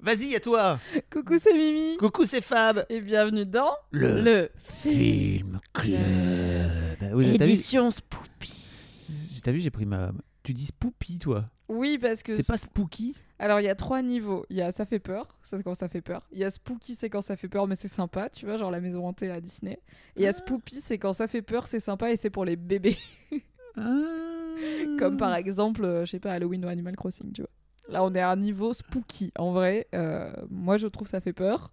Vas-y, à toi Coucou, c'est Mimi. Coucou, c'est Fab Et bienvenue dans Le Film Club vu, Édition Spoopy. t'as vu, j'ai pris ma... Tu dis Spoopy, toi Oui, parce que. C'est pas Spooky Alors, il y a trois niveaux. Il y a ça fait peur, c'est quand ça fait peur. Il y a Spooky, c'est quand ça fait peur, mais c'est sympa, tu vois, genre la maison hantée à Disney. Et il y a Ah. Spoopy, c'est quand ça fait peur, c'est sympa et c'est pour les bébés. Ah. Comme par exemple, euh, je sais pas, Halloween ou Animal Crossing, tu vois. Là, on est à un niveau Spooky. En vrai, euh, moi je trouve ça fait peur.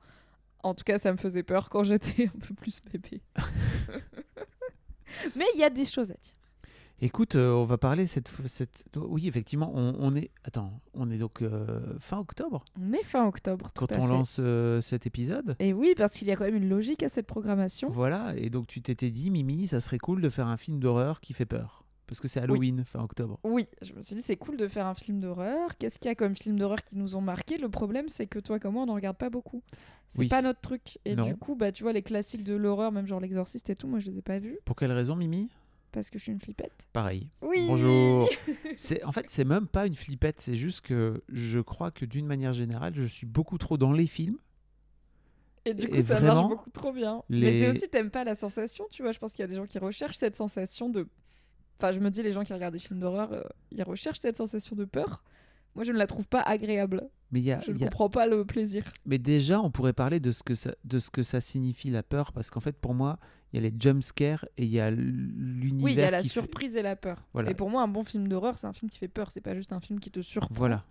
En tout cas, ça me faisait peur quand j'étais un peu plus bébé. mais il y a des choses à dire. Écoute, euh, on va parler cette, cette... Oui, effectivement, on, on est... Attends, on est donc euh, fin octobre On est fin octobre. tout quand à on fait. lance euh, cet épisode Et oui, parce qu'il y a quand même une logique à cette programmation. Voilà, et donc tu t'étais dit, Mimi, ça serait cool de faire un film d'horreur qui fait peur. Parce que c'est Halloween, fin octobre. Oui, je me suis dit c'est cool de faire un film d'horreur. Qu'est-ce qu'il y a comme film d'horreur qui nous ont marqué Le problème c'est que toi comme moi on n'en regarde pas beaucoup. C'est Oui. pas notre truc. Et Non. du coup bah tu vois les classiques de l'horreur, même genre l'exorciste et tout, moi je les ai pas vus Pour quelle raison, Mimi? Parce que je suis une flippette. Pareil. Oui. Bonjour. C'est en fait c'est même pas une flippette, c'est juste que je crois que d'une manière générale, je suis beaucoup trop dans les films. Et du coup Et ça marche beaucoup trop bien. Mais c'est aussi t'aimes pas la sensation, tu vois. Je pense qu'il y a des gens qui recherchent cette sensation de. Enfin je me dis les gens qui regardent des films d'horreur, euh, ils recherchent cette sensation de peur. Moi je ne la trouve pas agréable. Mais y a, Je ne il y a- comprends pas le plaisir. mais déjà on pourrait parler de ce que ça de ce que ça signifie la peur parce qu'en fait pour moi, il y a les jump scares et il y a l'univers Oui, il y a la fait- surprise et la peur. Voilà. Et pour moi, un bon film d'horreur, c'est un film qui fait peur. C'est pas juste un film qui te surprend. Voilà.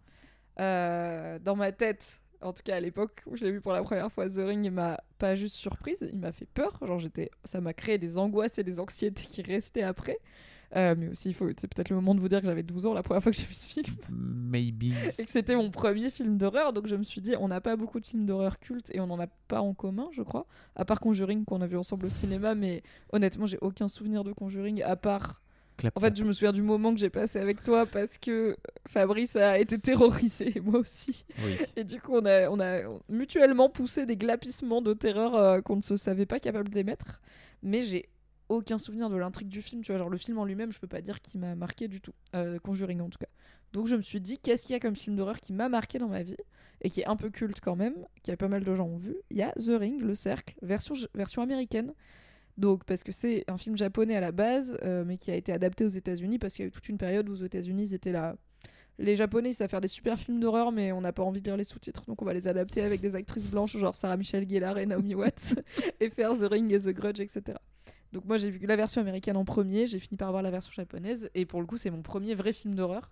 Euh, dans ma tête, en tout cas à l'époque où je l'ai vu pour la première fois, The Ring, il m'a pas juste surprise, il m'a fait peur. Genre, j'étais, ça m'a créé des angoisses et des anxiétés qui restaient après. Euh, mais aussi, il faut, c'est peut-être le moment de vous dire que j'avais 12 ans la première fois que j'ai vu ce film Maybe. et que c'était mon premier film d'horreur. Donc je me suis dit, on n'a pas beaucoup de films d'horreur cultes et on n'en a pas en commun, je crois. À part Conjuring qu'on a vu ensemble au cinéma, mais honnêtement, j'ai aucun souvenir de Conjuring à part Clap, en fait, je me souviens du moment que j'ai passé avec toi parce que Fabrice a été terrorisé et moi aussi. Oui. Et du coup, on a, on a mutuellement poussé des glapissements de terreur euh, qu'on ne se savait pas capable d'émettre. Mais j'ai aucun souvenir de l'intrigue du film. Tu vois, genre le film en lui-même, je peux pas dire qu'il m'a marqué du tout. Euh, Conjuring en tout cas. Donc je me suis dit, qu'est-ce qu'il y a comme film d'horreur qui m'a marqué dans ma vie et qui est un peu culte quand même, qui a pas mal de gens ont vu? Il y a The Ring, Le Cercle, version, américaine. Donc, parce que c'est un film japonais à la base, euh, mais qui a été adapté aux États-Unis, parce qu'il y a eu toute une période où aux États-Unis, ils étaient là. Les Japonais, ils savent faire des super films d'horreur, mais on n'a pas envie de lire les sous-titres, donc on va les adapter avec des actrices blanches, genre Sarah Michelle Gellar et Naomi Watts, et faire The Ring et The Grudge, etc. Donc, moi, j'ai vu la version américaine en premier, j'ai fini par voir la version japonaise, et pour le coup, c'est mon premier vrai film d'horreur.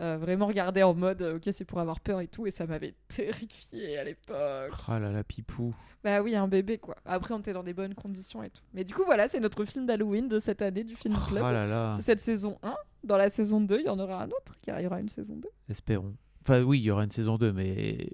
Euh, vraiment regardé en mode, euh, ok, c'est pour avoir peur et tout, et ça m'avait terrifié à l'époque. Oh là là, pipou. Bah oui, un bébé quoi. Après, on était dans des bonnes conditions et tout. Mais du coup, voilà, c'est notre film d'Halloween de cette année du film Oh club. là là. De cette saison 1. Dans la saison 2, il y en aura un autre, car il y aura une saison 2. Espérons. Enfin oui, il y aura une saison 2 mais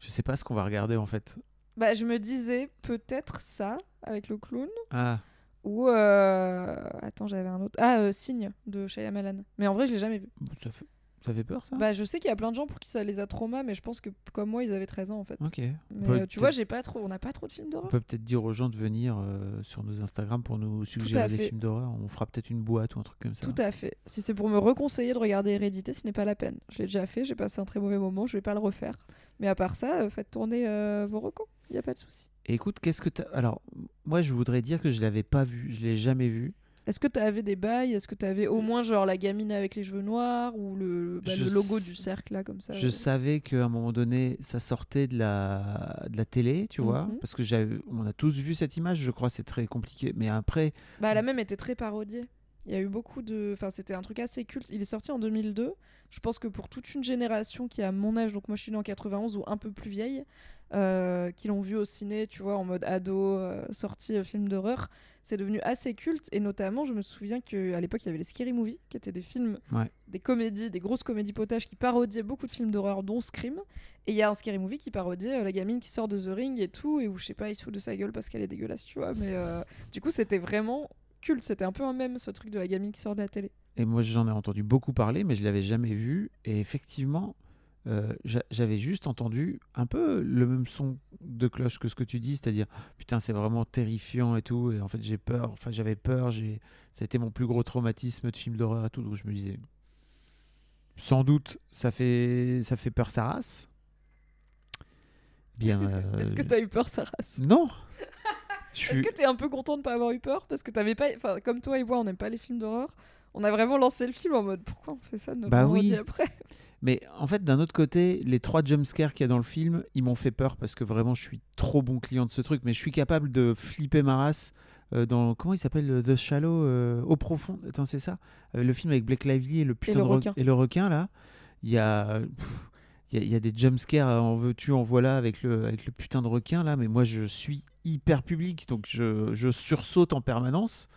je sais pas ce qu'on va regarder en fait. Bah, je me disais peut-être ça avec le clown. Ah, Ou. euh, Attends, j'avais un autre. Ah, euh, Signe de Shyamalan. Mais en vrai, je l'ai jamais vu. ça fait ça fait peur ça? Bah, je sais qu'il y a plein de gens pour qui ça les a traumas, mais je pense que comme moi, ils avaient 13 ans en fait. OK. Mais euh, tu vois, j'ai pas trop. On n'a pas trop de films On d'horreur. peut peut-être dire aux gens de venir euh, sur nos Instagram pour nous suggérer des films d'horreur. On fera peut-être une boîte ou un truc comme ça. Tout à fait. Si c'est pour me reconseiller de regarder Hérédité, ce n'est pas la peine. Je l'ai déjà fait, j'ai passé un très mauvais moment, je vais pas le refaire. Mais à part ça, euh, faites tourner euh, vos recos, il n'y a pas de souci. Et écoute, qu'est-ce que t'as Alors, moi je voudrais dire que je l'avais pas vu, je l'ai jamais vu. Est-ce que tu avais des bails? Est-ce que tu avais au moins genre la gamine avec les cheveux noirs ou le, bah, le logo s- du cercle là comme ça? Je euh, savais qu'à un moment donné, ça sortait de la, de la télé, tu vois, Mhm. parce que on a tous vu cette image, je crois, c'est très compliqué. Mais après, Bah, la même était très parodiée. Il y a eu beaucoup de. Enfin, c'était un truc assez culte. Il est sorti en 2002. Je pense que pour toute une génération qui a mon âge, donc moi je suis née en 91 ou un peu plus vieille, euh, qui l'ont vu au ciné, tu vois, en mode ado, euh, sortie euh, film d'horreur, c'est devenu assez culte. Et notamment, je me souviens qu'à l'époque, il y avait les Scary Movies, qui étaient des films, Ouais. des comédies, des grosses comédies potages qui parodiaient beaucoup de films d'horreur, dont Scream. Et il y a un Scary Movie qui parodiait la gamine qui sort de The Ring et tout, et où je sais pas, il se fout de sa gueule parce qu'elle est dégueulasse, tu vois. Mais du coup, c'était vraiment culte. C'était un peu un même ce truc de la gamine qui sort de la télé. Et moi, j'en ai entendu beaucoup parler, mais je l'avais jamais vu. Et effectivement, euh, j'a- j'avais juste entendu un peu le même son de cloche que ce que tu dis, c'est-à-dire putain, c'est vraiment terrifiant et tout. Et en fait, j'ai peur. Enfin, j'avais peur. J'ai, ça a été mon plus gros traumatisme de film d'horreur et tout. Donc je me disais, sans doute, ça fait, ça fait peur sa race. Bien. euh, Est-ce que t'as eu peur, Sarah Non. Est-ce que t'es un peu content de pas avoir eu peur? Parce que t'avais pas. Enfin, comme toi et moi, on n'aime pas les films d'horreur. On a vraiment lancé le film en mode pourquoi on fait ça notre Bah oui. après? Mais en fait, d'un autre côté, les trois jumpscares qu'il y a dans le film, ils m'ont fait peur parce que vraiment, je suis trop bon client de ce truc. Mais je suis capable de flipper ma race euh, dans. Comment il s'appelle euh, The Shallow euh, Au profond? Attends, c'est ça? Euh, Le film avec Blake Lively et le putain le de re- requin. et le requin, là. Il y a. pff, Il y, a- il y a des jumpscares en veux-tu, en voilà avec le, avec le putain de requin là, mais moi je suis hyper public donc je, je sursaute en permanence.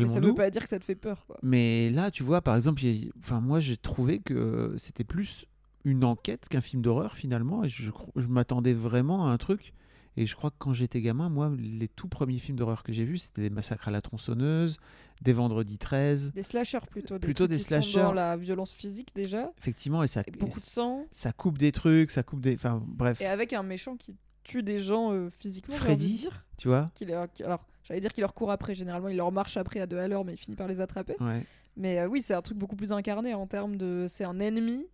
Mais ça veut Calmons-nous. pas dire que ça te fait peur, quoi. Mais là, tu vois, par exemple, a- enfin, moi, j'ai trouvé que c'était plus une enquête qu'un film d'horreur finalement. Et je, je m'attendais vraiment à un truc. Et je crois que quand j'étais gamin, moi, les tout premiers films d'horreur que j'ai vus, c'était des massacres à la tronçonneuse, des vendredis 13. Des slashers plutôt. Des Plutôt des slashers. dans la violence physique déjà. Effectivement, et ça, Avec beaucoup de sang. ça coupe des trucs, ça coupe des. Enfin, bref, Et avec un méchant qui tue des gens euh, physiquement. Freddy. dire. tu vois Qui leur- Alors, j'allais dire qu'il leur court après. Généralement, il leur marche après à deux à l'heure, mais il finit par les attraper. Ouais. Mais euh, oui, c'est un truc beaucoup plus incarné en termes de. C'est un ennemi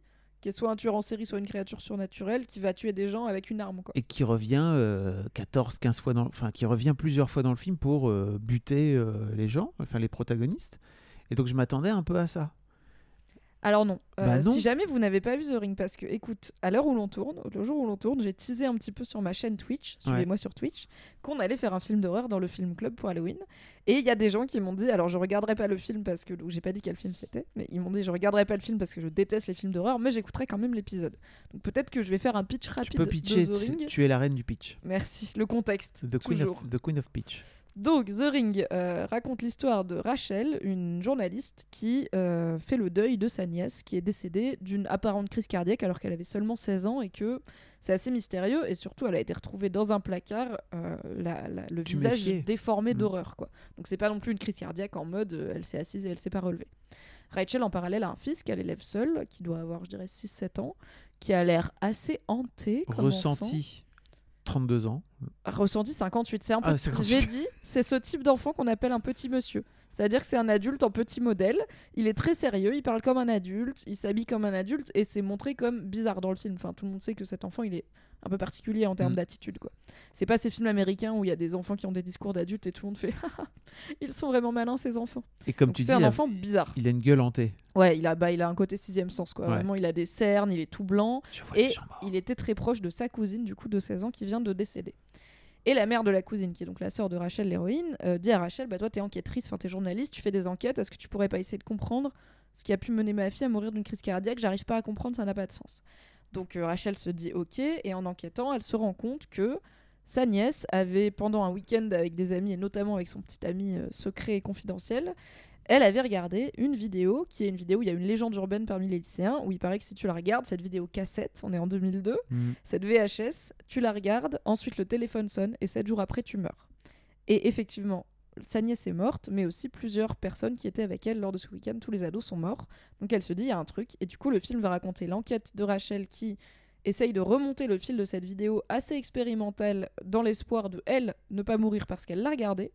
qui est soit un tueur en série, soit une créature surnaturelle qui va tuer des gens avec une arme. Quoi. Et qui revient euh, 14, 15 fois dans. Enfin, qui revient plusieurs fois dans le film pour euh, buter euh, les gens, enfin les protagonistes. Et donc, je m'attendais un peu à ça. Alors non. Euh, Bah non. Si jamais vous n'avez pas vu The Ring, parce que écoute, à l'heure où l'on tourne, le jour où l'on tourne, j'ai teasé un petit peu sur ma chaîne Twitch, suivez-moi sur Twitch, qu'on allait faire un film d'horreur dans le film club pour Halloween. Et il y a des gens qui m'ont dit, alors je regarderai pas le film parce que, ou j'ai pas dit quel film c'était, mais ils m'ont dit je regarderai pas le film parce que je déteste les films d'horreur, mais j'écouterai quand même l'épisode. Donc peut-être que je vais faire un pitch Tu rapide peux pitcher, de The Ring. tu- tu es la reine du pitch. Merci, le contexte. The Queen, toujours. of, the Queen of Pitch. Donc, The Ring euh, raconte l'histoire de Rachel, une journaliste qui euh, fait le deuil de sa nièce qui est décédée d'une apparente crise cardiaque alors qu'elle avait seulement 16 ans et que c'est assez mystérieux et surtout elle a été retrouvée dans un placard, euh, la- la- le visage Tuméfiée. déformé Mm. d'horreur. quoi. Donc c'est pas non plus une crise cardiaque en mode elle s'est assise et elle s'est pas relevée. Rachel en parallèle a un fils qu'elle élève seule, qui doit avoir je dirais 6-7 ans, qui a l'air assez hanté comme enfant. Ressenti 32 ans. Ressenti 58. C'est un peu. Ah, 58. J'ai dit, c'est ce type d'enfant qu'on appelle un petit monsieur. C'est-à-dire que c'est un adulte en petit modèle. Il est très sérieux, il parle comme un adulte, il s'habille comme un adulte et c'est montré comme bizarre dans le film. Enfin, tout le monde sait que cet enfant, il est un peu particulier en termes Mm. d'attitude, quoi. C'est pas ces films américains où il y a des enfants qui ont des discours d'adultes et tout le monde fait, Haha, ils sont vraiment malins ces enfants. Et comme Donc tu dis, un il a, enfant bizarre. il a une gueule hantée. Ouais, il a, bah, il a un côté sixième sens, quoi. Ouais. Vraiment, il a des cernes, il est tout blanc. Je vois les Et il était très proche de sa cousine, du coup, de 16 ans, qui vient de décéder. Et la mère de la cousine, qui est donc la sœur de Rachel, l'héroïne, euh, dit à Rachel Bah, toi, t'es enquêtrice, enfin, t'es journaliste, tu fais des enquêtes, est-ce que tu pourrais pas essayer de comprendre ce qui a pu mener ma fille à mourir d'une crise cardiaque? J'arrive pas à comprendre, ça n'a pas de sens. Donc, euh, Rachel se dit Ok, et en enquêtant, elle se rend compte que sa nièce avait, pendant un week-end avec des amis, et notamment avec son petit ami euh, secret et confidentiel, elle avait regardé une vidéo qui est une vidéo où il y a une légende urbaine parmi les lycéens où il paraît que si tu la regardes, cette vidéo cassette, on est en 2002, Mm. cette VHS, tu la regardes, ensuite le téléphone sonne et sept jours après tu meurs. Et effectivement, sa nièce est morte, mais aussi plusieurs personnes qui étaient avec elle lors de ce week-end, tous les ados sont morts. Donc elle se dit, il y a un truc. Et du coup, le film va raconter l'enquête de Rachel qui essaye de remonter le fil de cette vidéo assez expérimentale dans l'espoir de, elle, ne pas mourir parce qu'elle l'a regardée.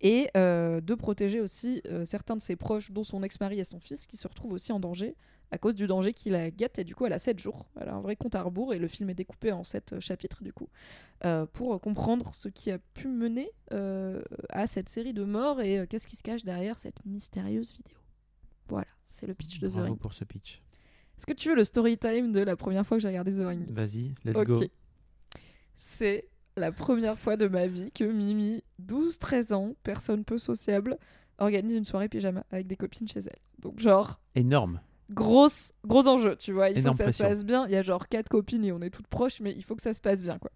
Et euh, de protéger aussi euh, certains de ses proches, dont son ex-mari et son fils, qui se retrouvent aussi en danger à cause du danger qui la guette. Et du coup, elle a 7 jours. Elle a un vrai compte à rebours et le film est découpé en 7 chapitres, du coup, euh, pour comprendre ce qui a pu mener euh, à cette série de morts et euh, qu'est-ce qui se cache derrière cette mystérieuse vidéo. Voilà, c'est le pitch de The Bravo Ring. pour ce pitch. Est-ce que tu veux le story time de la première fois que j'ai regardé The Ring? Vas-y, let's Ok. go. C'est la première fois de ma vie que Mimi, 12-13 ans, personne peu sociable, organise une soirée pyjama avec des copines chez elle. Donc genre, Énorme. grosse, gros enjeu, tu vois. Il Énorme faut que ça pression. se passe bien. Il y a genre quatre copines et on est toutes proches, mais il faut que ça se passe bien, quoi.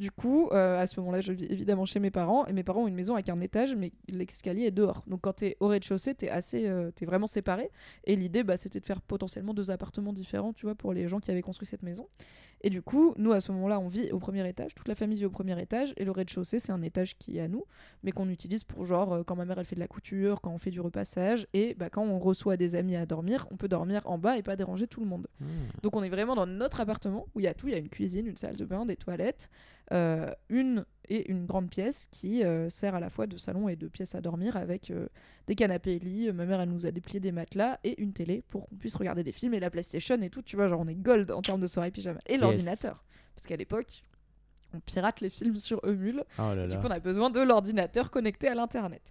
Du coup, euh, à ce moment-là, je vis évidemment chez mes parents et mes parents ont une maison avec un étage, mais l'escalier est dehors. Donc quand t'es au rez-de-chaussée, t'es assez, euh, t'es vraiment séparé. Et l'idée, bah, c'était de faire potentiellement deux appartements différents, tu vois, pour les gens qui avaient construit cette maison. Et du coup, nous à ce moment-là, on vit au premier étage, toute la famille vit au premier étage, et le rez-de-chaussée, c'est un étage qui est à nous, mais qu'on utilise pour genre euh, quand ma mère elle fait de la couture, quand on fait du repassage, et bah, quand on reçoit des amis à dormir, on peut dormir en bas et pas déranger tout le monde. Hmm. Donc on est vraiment dans notre appartement où il y a tout, il y a une cuisine, une salle de bain, des toilettes, une et une grande pièce qui euh, sert à la fois de salon et de pièce à dormir avec euh, des canapés et lits. Ma mère elle nous a déplié des matelas et une télé pour qu'on puisse regarder des films et la PlayStation et tout. Tu vois, genre on est gold en termes de soirée pyjama et l'ordinateur parce qu'à l'époque on pirate les films sur Emule. Oh là Du coup, on a besoin de l'ordinateur connecté à l'internet.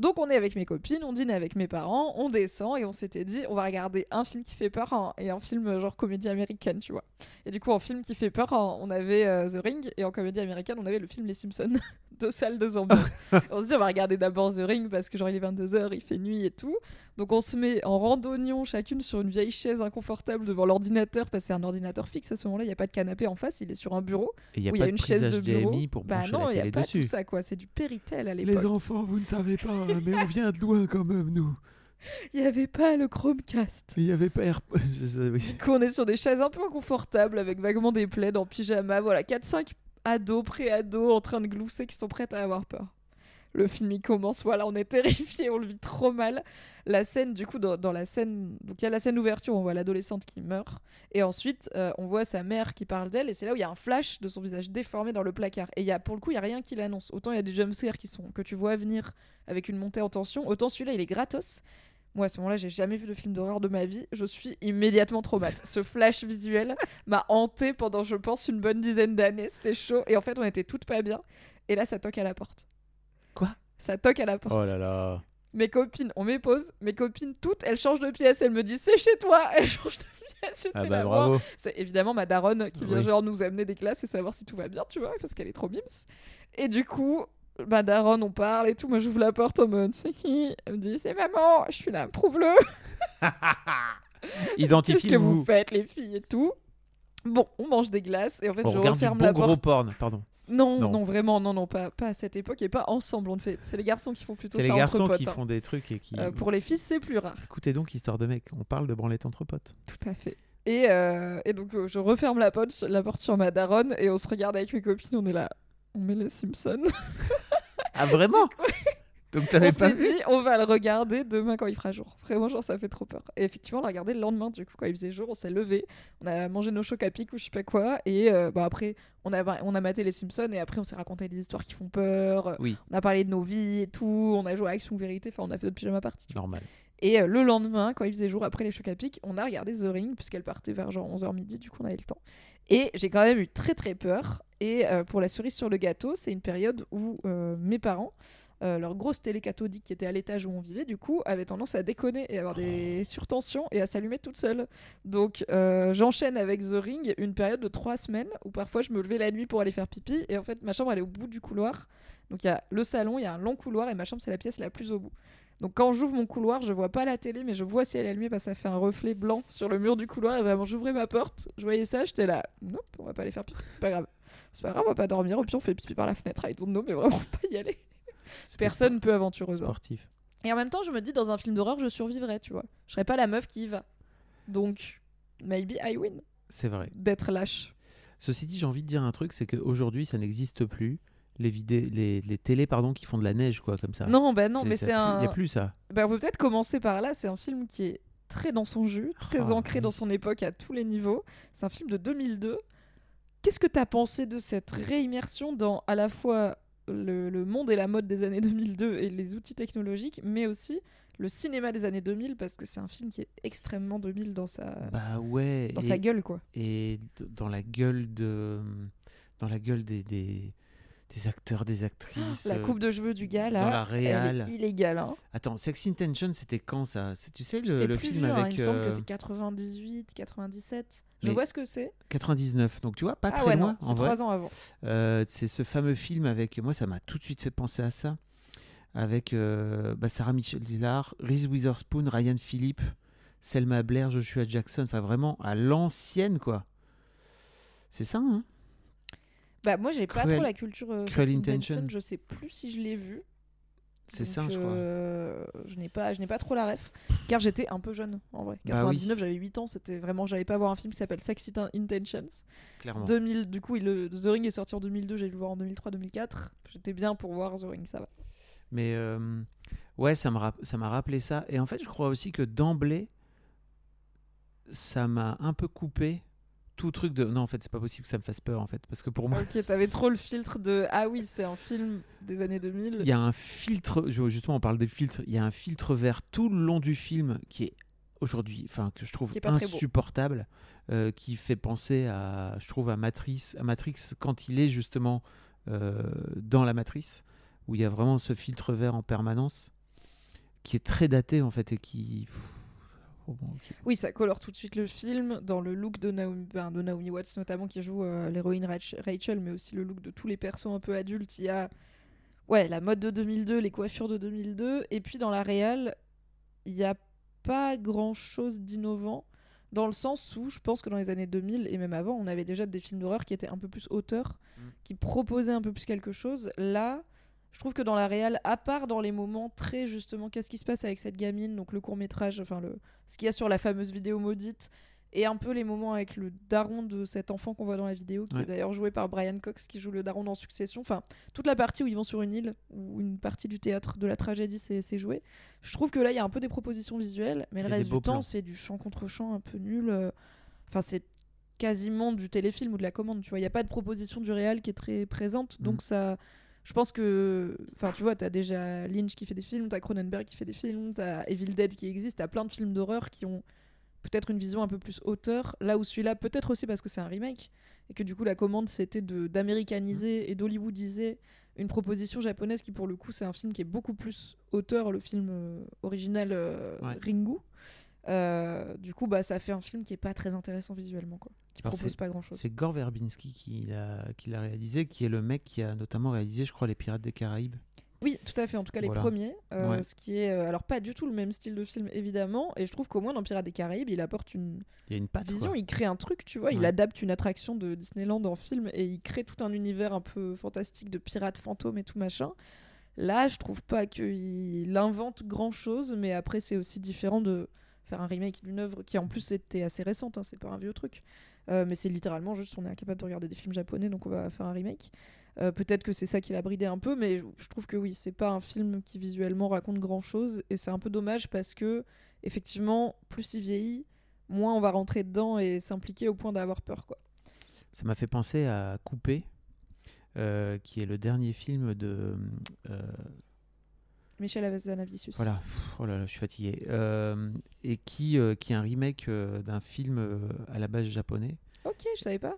Donc on est avec mes copines, on dîne avec mes parents, on descend et on s'était dit on va regarder un film qui fait peur hein, et un film euh, genre comédie américaine, tu vois. Et du coup en film qui fait peur, hein, on avait euh, The Ring et en comédie américaine on avait le film Les Simpsons, deux salles, deux ambiances. on se dit on va regarder d'abord The Ring parce que genre il est 22h, il fait nuit et tout. Donc on se met en randonnion chacune sur une vieille chaise inconfortable devant l'ordinateur parce que c'est un ordinateur fixe à ce moment-là, il n'y a pas de canapé en face, il est sur un bureau Et il n'y a où il y pas a une chaise de bureau. HDMI pour bah non, il n'y a pas dessus. tout ça quoi, c'est du Péritel à l'époque. enfants, vous ne savez pas, hein, mais on vient de loin quand même, nous. Il n'y avait pas le Chromecast. Il n'y avait pas Air... C'est ça, oui. Du coup, on est sur des chaises un peu inconfortables avec vaguement des plaids en pyjama. Voilà, 4-5 ados, pré-ados en train de glousser qui sont prêtes à avoir peur. Le film il commence, voilà, on est terrifiés, on le vit trop mal. La scène, du coup, dans, la scène, donc il y a la scène d'ouverture, on voit l'adolescente qui meurt, et ensuite euh, on voit sa mère qui parle d'elle, et c'est là où il y a un flash de son visage déformé dans le placard. Et y a, pour le coup, il y a rien qui l'annonce. Autant il y a des jumpscares qui sont que tu vois venir avec une montée en tension, autant celui-là il est gratos. Moi, à ce moment-là, j'ai jamais vu de film d'horreur de ma vie. Je suis immédiatement traumatisée. Ce flash visuel m'a hanté pendant, je pense, une bonne dizaine d'années. C'était chaud. Et en fait, on était toutes pas bien. Et là, ça toque à la porte. Quoi? Ça toque à la porte. Oh là là. Mes copines, on met pause. Mes copines, toutes, elles changent de pièce. Elles me disent, c'est chez toi. Elles changent de pièce. Ah bah bravo. C'est évidemment ma daronne qui vient Oui. genre nous amener des classes et savoir si tout va bien, tu vois, parce qu'elle est trop mimes. Et du coup, ma daronne, on parle et tout. Moi, j'ouvre la porte en mode, c'est qui? Elle me dit, c'est maman. Je suis là, prouve-le. Qu'est-ce que Identifiez-vous. vous faites, les filles et tout? Bon, on mange des glaces et en fait, On je referme bon la gros porte. porn, pardon. Non, non, Non. vraiment, non, non, pas, pas à cette époque et pas ensemble. On le fait. C'est les garçons qui font plutôt C'est ça les entre garçons potes. qui hein. font des trucs et qui... Euh, pour les filles, c'est plus rare. Écoutez donc, histoire de mec, on parle de branlette entre potes. Tout à fait. Et, euh, et donc, euh, je referme la porte, la porte sur ma daronne et on se regarde avec mes copines. On est là. On met les Simpsons. Ah vraiment Donc t'avais on pas s'est vu dit, on va le regarder demain quand il fera jour. Vraiment, genre, ça fait trop peur. Et effectivement, on l'a regardé le lendemain, du coup, quand il faisait jour, on s'est levé, on a mangé nos chocs à pic ou je sais pas quoi. Et euh, bah, après, on a, on a maté les Simpsons et après, on s'est raconté des histoires qui font peur. Oui, On a parlé de nos vies et tout. On a joué à Action Vérité. Enfin, on a fait notre pyjama party. normal. Et euh, le lendemain, quand il faisait jour après les chocs à pic, on a regardé The Ring, puisqu'elle partait vers genre 11h midi, du coup on avait le temps. Et j'ai quand même eu très très peur. Et euh, pour la cerise sur le gâteau, c'est une période où euh, mes parents, euh, leur grosse télé cathodique qui était à l'étage où on vivait, du coup, avait tendance à déconner et avoir des surtensions et à s'allumer toute seule. Donc euh, j'enchaîne avec The Ring une période de trois semaines où parfois je me levais la nuit pour aller faire pipi. Et en fait, ma chambre elle est au bout du couloir. Donc il y a le salon, il y a un long couloir et ma chambre c'est la pièce la plus au bout. Donc quand j'ouvre mon couloir, je vois pas la télé, mais je vois si elle est allumée parce que ça fait un reflet blanc sur le mur du couloir. Et vraiment, j'ouvrais ma porte, je voyais ça, j'étais là, non, on va pas aller faire pipi, c'est pas grave. C'est pas grave, on va pas dormir, et puis on fait pipi par la fenêtre. I don't know, mais vraiment pas y aller. Personne pas peu aventureuse. sportif. Et en même temps, je me dis, dans un film d'horreur, je survivrais, tu vois. Je serais pas la meuf qui y va. Donc, maybe I win. C'est vrai. D'être lâche. Ceci dit, j'ai envie de dire un truc, c'est qu'aujourd'hui, ça n'existe plus. Les, vidé... les, les télés pardon, qui font de la neige, quoi, comme ça. Non, bah non, mais c'est un. Il n'y a plus ça. Bah, on peut peut-être commencer par là. C'est un film qui est très dans son jus, très Ah, ancré oui. dans son époque à tous les niveaux. C'est un film de 2002. Qu'est-ce que t'as pensé de cette réimmersion dans à la fois le, le monde et la mode des années 2002 et les outils technologiques, mais aussi le cinéma des années 2000 parce que c'est un film qui est extrêmement 2000 dans sa, Bah ouais. dans et, sa gueule quoi. et dans la gueule de, dans la gueule des, des, des acteurs, des actrices. La euh, coupe de cheveux du gars là, dans la elle réal. est illégale. Hein. Attends, Sex Intention, c'était quand ça? Tu sais le, film vieux, hein, avec il me semble euh, que c'est 98, 97. Je mais- vois ce que c'est. 99. Donc tu vois, pas ah très ouais, loin c'est trois ans avant. Euh, c'est ce fameux film avec moi, ça m'a tout de suite fait penser à ça, avec euh, bah, Sarah Michelle Gellar, Reese Witherspoon, Ryan Philippe, Selma Blair, Joshua Jackson, enfin vraiment à l'ancienne quoi. C'est ça, hein? Bah moi j'ai pas Cruel- trop la culture euh, Cruel Intention. Je sais plus si je l'ai vu. C'est ça, je crois. euh, je n'ai pas, je n'ai pas trop la ref, car j'étais un peu jeune en vrai. Bah 99, oui. j'avais 8 ans, c'était vraiment, j'allais pas voir un film qui s'appelle Sex Intentions. Clairement. 2000, du coup, il, le- The Ring est sorti en 2002, j'ai dû le voir en 2003-2004. J'étais bien pour voir The Ring, ça va. Mais euh, ouais, ça me rap- ça m'a rappelé ça. Et en fait, je crois aussi que d'emblée, ça m'a un peu coupé tout truc de. Non, en fait, c'est pas possible que ça me fasse peur, en fait. Parce que pour moi, Ok, t'avais trop le filtre de ah oui, c'est un film des années 2000. il y a un filtre. Justement, on parle des filtres. Il y a un filtre vert tout le long du film qui est aujourd'hui, enfin, que je trouve Qui insupportable. euh, qui fait penser à, je trouve, à Matrix, à Matrix quand il est justement euh, dans la matrice, où il y a vraiment ce filtre vert en permanence, qui est très daté en fait et qui. pff, oh bon. Oui, ça colore tout de suite le film dans le look de Naomi, ben, de Naomi Watts notamment qui joue euh, l'héroïne Rach- Rachel, mais aussi le look de tous les persos un peu adultes. Il y a ouais la mode de 2002, les coiffures de 2002, et puis dans la réal, il n'y a pas grand chose d'innovant dans le sens où je pense que dans les années 2000 et même avant, on avait déjà des films d'horreur qui étaient un peu plus auteurs, Mm. qui proposaient un peu plus quelque chose. Là, je trouve que dans la réal, à part dans les moments très justement, qu'est-ce qui se passe avec cette gamine, donc le court métrage, enfin le ce qu'il y a sur la fameuse vidéo maudite, et un peu les moments avec le daron de cet enfant qu'on voit dans la vidéo, qui Ouais. est d'ailleurs joué par Brian Cox, qui joue le daron dans Succession. Enfin, toute la partie où ils vont sur une île, où une partie du théâtre de la tragédie c'est c'est joué. Je trouve que là, il y a un peu des propositions visuelles, mais le reste du temps, c'est du champ contre champ un peu nul. euh. Enfin, c'est quasiment du téléfilm ou de la commande, tu vois. Il n'y a pas de proposition du réel qui est très présente, donc Mm. ça... Je pense que, enfin, tu vois, t'as déjà Lynch qui fait des films, t'as Cronenberg qui fait des films, t'as Evil Dead qui existe, t'as plein de films d'horreur qui ont peut-être une vision un peu plus auteur. Là où celui-là, peut-être aussi parce que c'est un remake et que du coup la commande c'était d'américaniser et d'hollywoodiser une proposition japonaise qui pour le coup c'est un film qui est beaucoup plus auteur, le film euh, original euh, Ouais. Ringu. Euh, du coup, bah, ça fait un film qui est pas très intéressant visuellement, quoi. Qui Alors, propose c'est- pas Gore Verbinski qui l'a réalisé, qui est le mec qui a notamment réalisé, je crois, Les Pirates des Caraïbes. Oui, tout à fait. En tout cas, les Voilà. premiers. euh, Ouais. Ce qui est, euh, alors, pas du tout le même style de film, évidemment. Et je trouve qu'au moins dans Pirates des Caraïbes, il apporte une Il y a une patte. vision, quoi. il crée un truc, tu vois. Il adapte une attraction de Disneyland en film et il crée tout un univers un peu fantastique de pirates fantômes et tout machin. Là, je trouve pas qu'il invente grand chose, mais après, c'est aussi différent de faire un remake d'une œuvre qui en plus était assez récente, hein, c'est pas un vieux truc. Euh, mais c'est littéralement juste on est incapable de regarder des films japonais, donc on va faire un remake. Euh, Peut-être que c'est ça qui l'a bridé un peu, mais je trouve que oui, c'est pas un film qui visuellement raconte grand chose, et c'est un peu dommage parce que, effectivement, plus il vieillit, moins on va rentrer dedans et s'impliquer au point d'avoir peur, quoi. Ça m'a fait penser à Coupé, euh, qui est le dernier film de. Michel Hazanavicius. voilà, Pff, oh là là, je suis fatigué. Euh, et qui, euh, qui est un remake euh, d'un film euh, à la base japonais. Ok, je savais pas.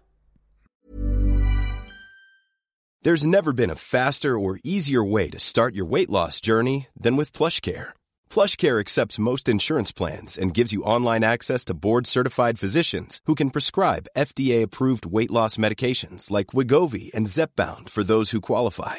There's never been a faster or easier way to start your weight loss journey than with PlushCare. PlushCare accepts most insurance plans and gives you online access to board-certified physicians who can prescribe FDA-approved weight loss medications like Wigovi and Zepbound for those who qualify.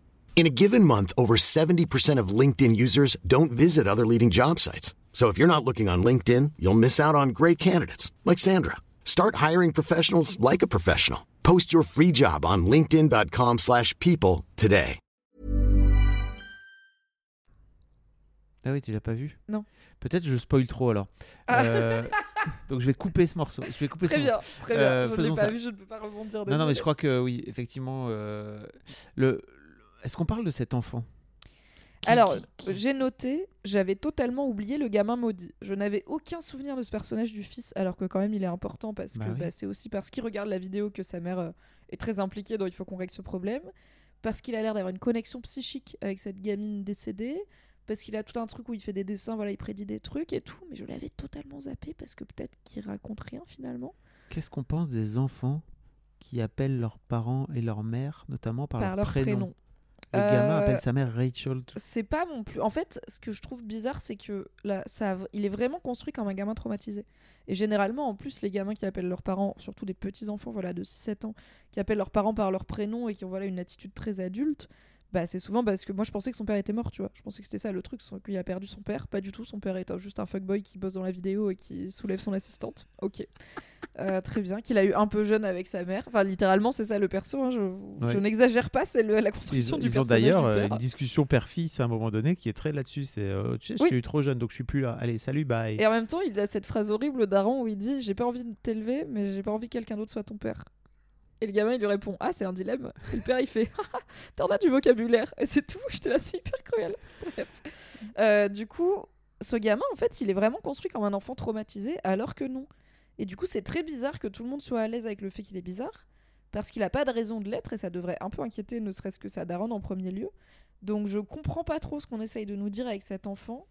In a given month, over 70% of LinkedIn users don't visit other leading job sites. So if you're not looking on LinkedIn, you'll miss out on great candidates like Sandra. Start hiring professionals like a professional. Post your free job on linkedin.com/people slash people today. Ah oui, tu l'as pas vu? Non. Peut-être je spoil trop alors. Ah. Euh, donc je vais couper ce morceau. Je vais couper ce Très morceau. bien, très bien. Euh, je ne l'ai pas ça. vu, je ne peux pas rebondir. Non, non, mais je crois que oui, effectivement. euh, le- Est-ce qu'on parle de cet enfant Alors, qui- j'ai noté, j'avais totalement oublié le gamin maudit. Je n'avais aucun souvenir de ce personnage du fils, alors que quand même il est important parce Bah que oui. bah, c'est aussi parce qu'il regarde la vidéo que sa mère euh, est très impliquée, donc il faut qu'on règle ce problème. Parce qu'il a l'air d'avoir une connexion psychique avec cette gamine décédée. Parce qu'il a tout un truc où il fait des dessins, voilà, il prédit des trucs et tout. Mais je l'avais totalement zappé parce que peut-être qu'il raconte rien finalement. Qu'est-ce qu'on pense des enfants qui appellent leurs parents et leur mère, notamment par, par leur, leur prénom. prénom. Le gamin Euh, appelle sa mère Rachel. C'est pas mon plus. En fait, ce que je trouve bizarre, c'est que là, ça, il est vraiment construit comme un gamin traumatisé. Et généralement, en plus, les gamins qui appellent leurs parents, surtout des petits enfants, voilà, de 6-7 ans, qui appellent leurs parents par leur prénom et qui ont voilà une attitude très adulte, bah c'est souvent parce que moi je pensais que son père était mort, tu vois. Je pensais que c'était ça le truc, qu'il a perdu son père. Pas du tout. Son père est juste un fuckboy qui bosse dans la vidéo et qui soulève son assistante. Ok. Euh, très bien. Qu'il a eu un peu jeune avec sa mère. Enfin, littéralement, c'est ça le perso. hein, Je, je n'exagère pas, c'est la Ils, construction du ils ont personnage. d'ailleurs du euh, père. une discussion père-fils à un moment donné qui est très là-dessus. C'est euh, tu sais, je Oui. suis eu trop jeune donc je suis plus là. Allez, salut, bye. Et en même temps, il a cette phrase horrible d'Aaron où il dit J'ai pas envie de t'élever, mais j'ai pas envie que quelqu'un d'autre soit ton père. Et le gamin, il lui répond Ah, c'est un dilemme. Et le père, il fait Ah, T'en as du vocabulaire. Et c'est tout. J'étais là, c'est hyper cruel. Bref. Euh, du coup, ce gamin, en fait, il est vraiment construit comme un enfant traumatisé, alors que non. Et du coup, c'est très bizarre que tout le monde soit à l'aise avec le fait qu'il est bizarre, parce qu'il a pas de raison de l'être, et ça devrait un peu inquiéter, ne serait-ce que sa daronne en premier lieu. Donc, je comprends pas trop ce qu'on essaye de nous dire avec cet enfant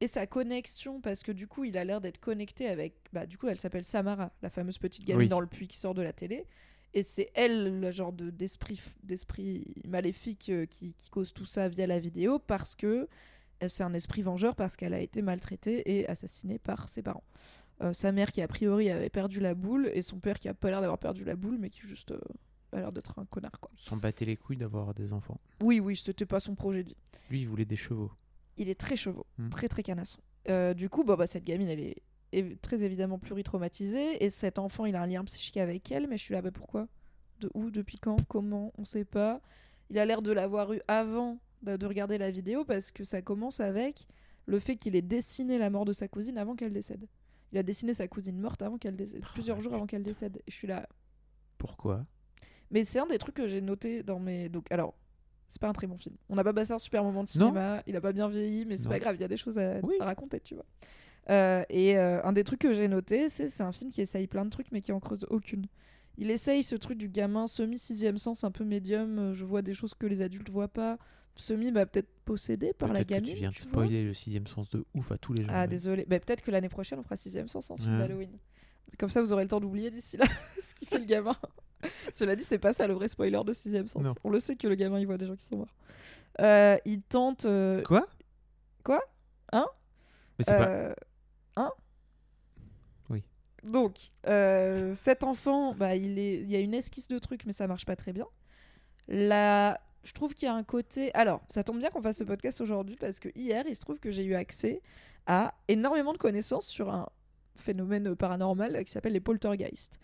et sa connexion parce que du coup il a l'air d'être connecté avec bah du coup elle s'appelle Samara la fameuse petite gamine Oui. dans le puits qui sort de la télé et c'est elle le genre de d'esprit d'esprit maléfique euh, qui, qui cause tout ça via la vidéo parce que euh, c'est un esprit vengeur parce qu'elle a été maltraitée et assassinée par ses parents Euh, sa mère qui a priori avait perdu la boule et son père qui a pas l'air d'avoir perdu la boule mais qui juste euh, a l'air d'être un connard quoi S'en battait les couilles d'avoir des enfants. oui oui c'était pas son projet de vie Lui, il voulait des chevaux. il est très chevaux, Mm. très très canasson. Euh, du coup, bah, bah, cette gamine, elle est év- très évidemment pluritraumatisée et cet enfant, il a un lien psychique avec elle, mais je suis là, bah pourquoi? De où? Depuis quand? Comment? On sait pas. Il a l'air de l'avoir eu avant de, de regarder la vidéo parce que ça commence avec le fait qu'il ait dessiné la mort de sa cousine avant qu'elle décède. Il a dessiné sa cousine morte avant qu'elle décède, Oh, plusieurs jours avant qu'elle décède. Et je suis là. Pourquoi? Mais c'est un des trucs que j'ai noté dans mes. Donc, alors, c'est pas un très bon film. On n'a pas passé un super moment de Non. cinéma, il a pas bien vieilli, mais c'est Non. pas grave, il y a des choses à, Oui. à raconter, tu vois. Euh, et euh, un des trucs que j'ai noté, c'est c'est un film qui essaye plein de trucs, mais qui en creuse aucune. Il essaye ce truc du gamin semi-sixième sens, un peu médium, euh, je vois des choses que les adultes voient pas. Semi, bah, peut-être possédé par la Peut-être que gamine. tu viens de tu spoiler le sixième sens de ouf à tous les gens. Ah, désolé. Bah, peut-être que l'année prochaine, on fera sixième sens en film Ouais. d'Halloween. Comme ça, vous aurez le temps d'oublier d'ici là ce qu'il fait le gamin. Cela dit, c'est pas ça le vrai spoiler de sixième sens. Non. On le sait que le gamin, il voit des gens qui sont morts. Euh, il tente... euh, Quoi? Quoi? Hein? Mais c'est pas. Hein? Oui. Donc, euh, cet enfant, bah, il, est... il y a une esquisse de trucs, mais ça marche pas très bien. La... Je trouve qu'il y a un côté... Alors, ça tombe bien qu'on fasse ce podcast aujourd'hui, parce que hier, il se trouve que j'ai eu accès à énormément de connaissances sur un phénomène paranormal qui s'appelle les poltergeists.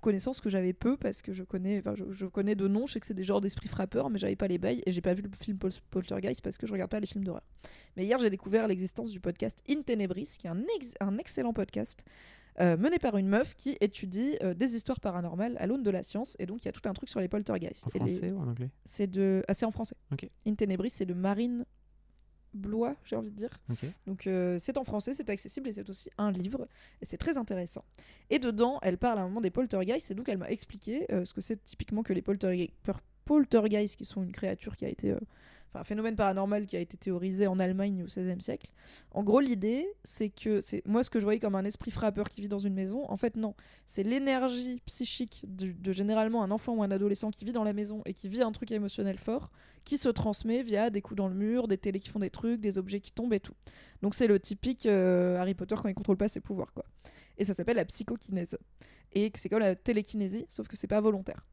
Connaissances que j'avais peu parce que je connais, enfin, je, je connais de nom, je sais que c'est des genres d'esprits frappeurs, mais j'avais pas les bails et j'ai pas vu le film Pol- Poltergeist parce que je regarde pas les films d'horreur. Mais hier, j'ai découvert l'existence du podcast In Tenebris, qui est un, ex- un excellent podcast euh, mené par une meuf qui étudie euh, des histoires paranormales à l'aune de la science. Et donc, il y a tout un truc sur les poltergeists. En Et les- français ou en anglais? C'est de. Ah, c'est en français. Ok. In Tenebris, c'est de Marine Blois, j'ai envie de dire. Donc euh, c'est en français, c'est accessible et c'est aussi un livre et c'est très intéressant. Et dedans, elle parle à un moment des poltergeists et donc elle m'a expliqué euh, ce que c'est typiquement que les polterge- poltergeists, qui sont une créature qui a été, euh, enfin phénomène paranormal qui a été théorisé en Allemagne au XVIe siècle. En gros, l'idée, c'est que c'est moi ce que je voyais comme un esprit frappeur qui vit dans une maison. En fait, non, c'est l'énergie psychique de, généralement un enfant ou un adolescent qui vit dans la maison et qui vit un truc émotionnel fort qui se transmet via des coups dans le mur, des télés qui font des trucs, des objets qui tombent et tout. Donc c'est le typique euh, Harry Potter quand il contrôle pas ses pouvoirs quoi. Et ça s'appelle la psychokinèse. Et c'est comme la télékinésie, sauf que c'est pas volontaire.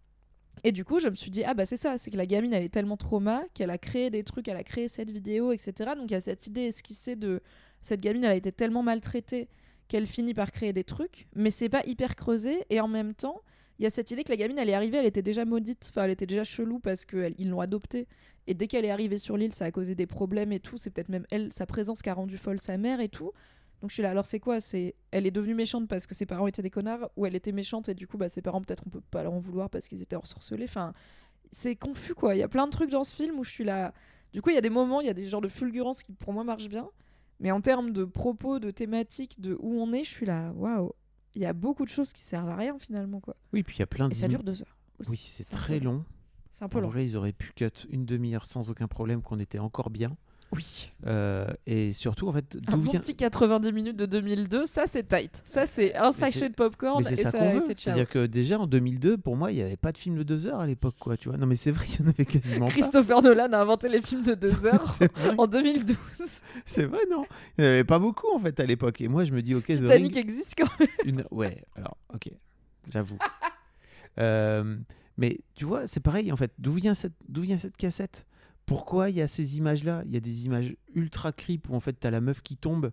Et du coup, je me suis dit, ah bah c'est ça, c'est que la gamine, elle est tellement trauma qu'elle a créé des trucs, elle a créé cette vidéo, etc. Donc il y a cette idée esquissée de cette gamine, elle a été tellement maltraitée qu'elle finit par créer des trucs, mais c'est pas hyper creusé. Et en même temps, il y a cette idée que la gamine, elle est arrivée, elle était déjà maudite, enfin elle était déjà chelou parce qu'ils l'ont adoptée. Et dès qu'elle est arrivée sur l'île, ça a causé des problèmes et tout. C'est peut-être même elle, sa présence qui a rendu folle sa mère et tout. Donc je suis là, alors c'est quoi? C'est Elle est devenue méchante parce que ses parents étaient des connards ou elle était méchante et du coup bah, ses parents peut-être on peut pas leur en vouloir parce qu'ils étaient ensorcelés. Enfin, c'est confus quoi. Il y a plein de trucs dans ce film où je suis là. Du coup, il y a des moments, il y a des genres de fulgurances qui pour moi marchent bien. Mais en termes de propos, de thématiques, de où on est, je suis là, waouh. Il y a beaucoup de choses qui servent à rien finalement quoi. Oui, puis il y a plein de. Et ça dure deux heures. aussi. Oui, c'est très long. C'est un peu En long. vrai, ils auraient pu cut une demi-heure sans aucun problème, qu'on était encore bien. Oui. Euh, et surtout, en fait, Un d'où bon vient. petit 90 minutes de 2002, ça c'est tight. Ça c'est un sachet de popcorn Mais et c'est ça ça, qu'on veut. c'est. C'est-à-dire que déjà en 2002, pour moi, il n'y avait pas de film de deux heures à l'époque, quoi. Tu vois Non, mais c'est vrai, il y en avait quasiment pas. Christopher Nolan a inventé les films de deux heures en 2012. c'est vrai, non Il n'y en avait pas beaucoup en fait à l'époque. Et moi, je me dis, ok, The Titanic Ring, existe quand même. une... ouais, alors, ok, j'avoue. Euh, mais tu vois, c'est pareil en fait. D'où vient cette, d'où vient cette cassette? Pourquoi il y a ces images-là? Il y a des images ultra creep où en fait, tu as la meuf qui tombe.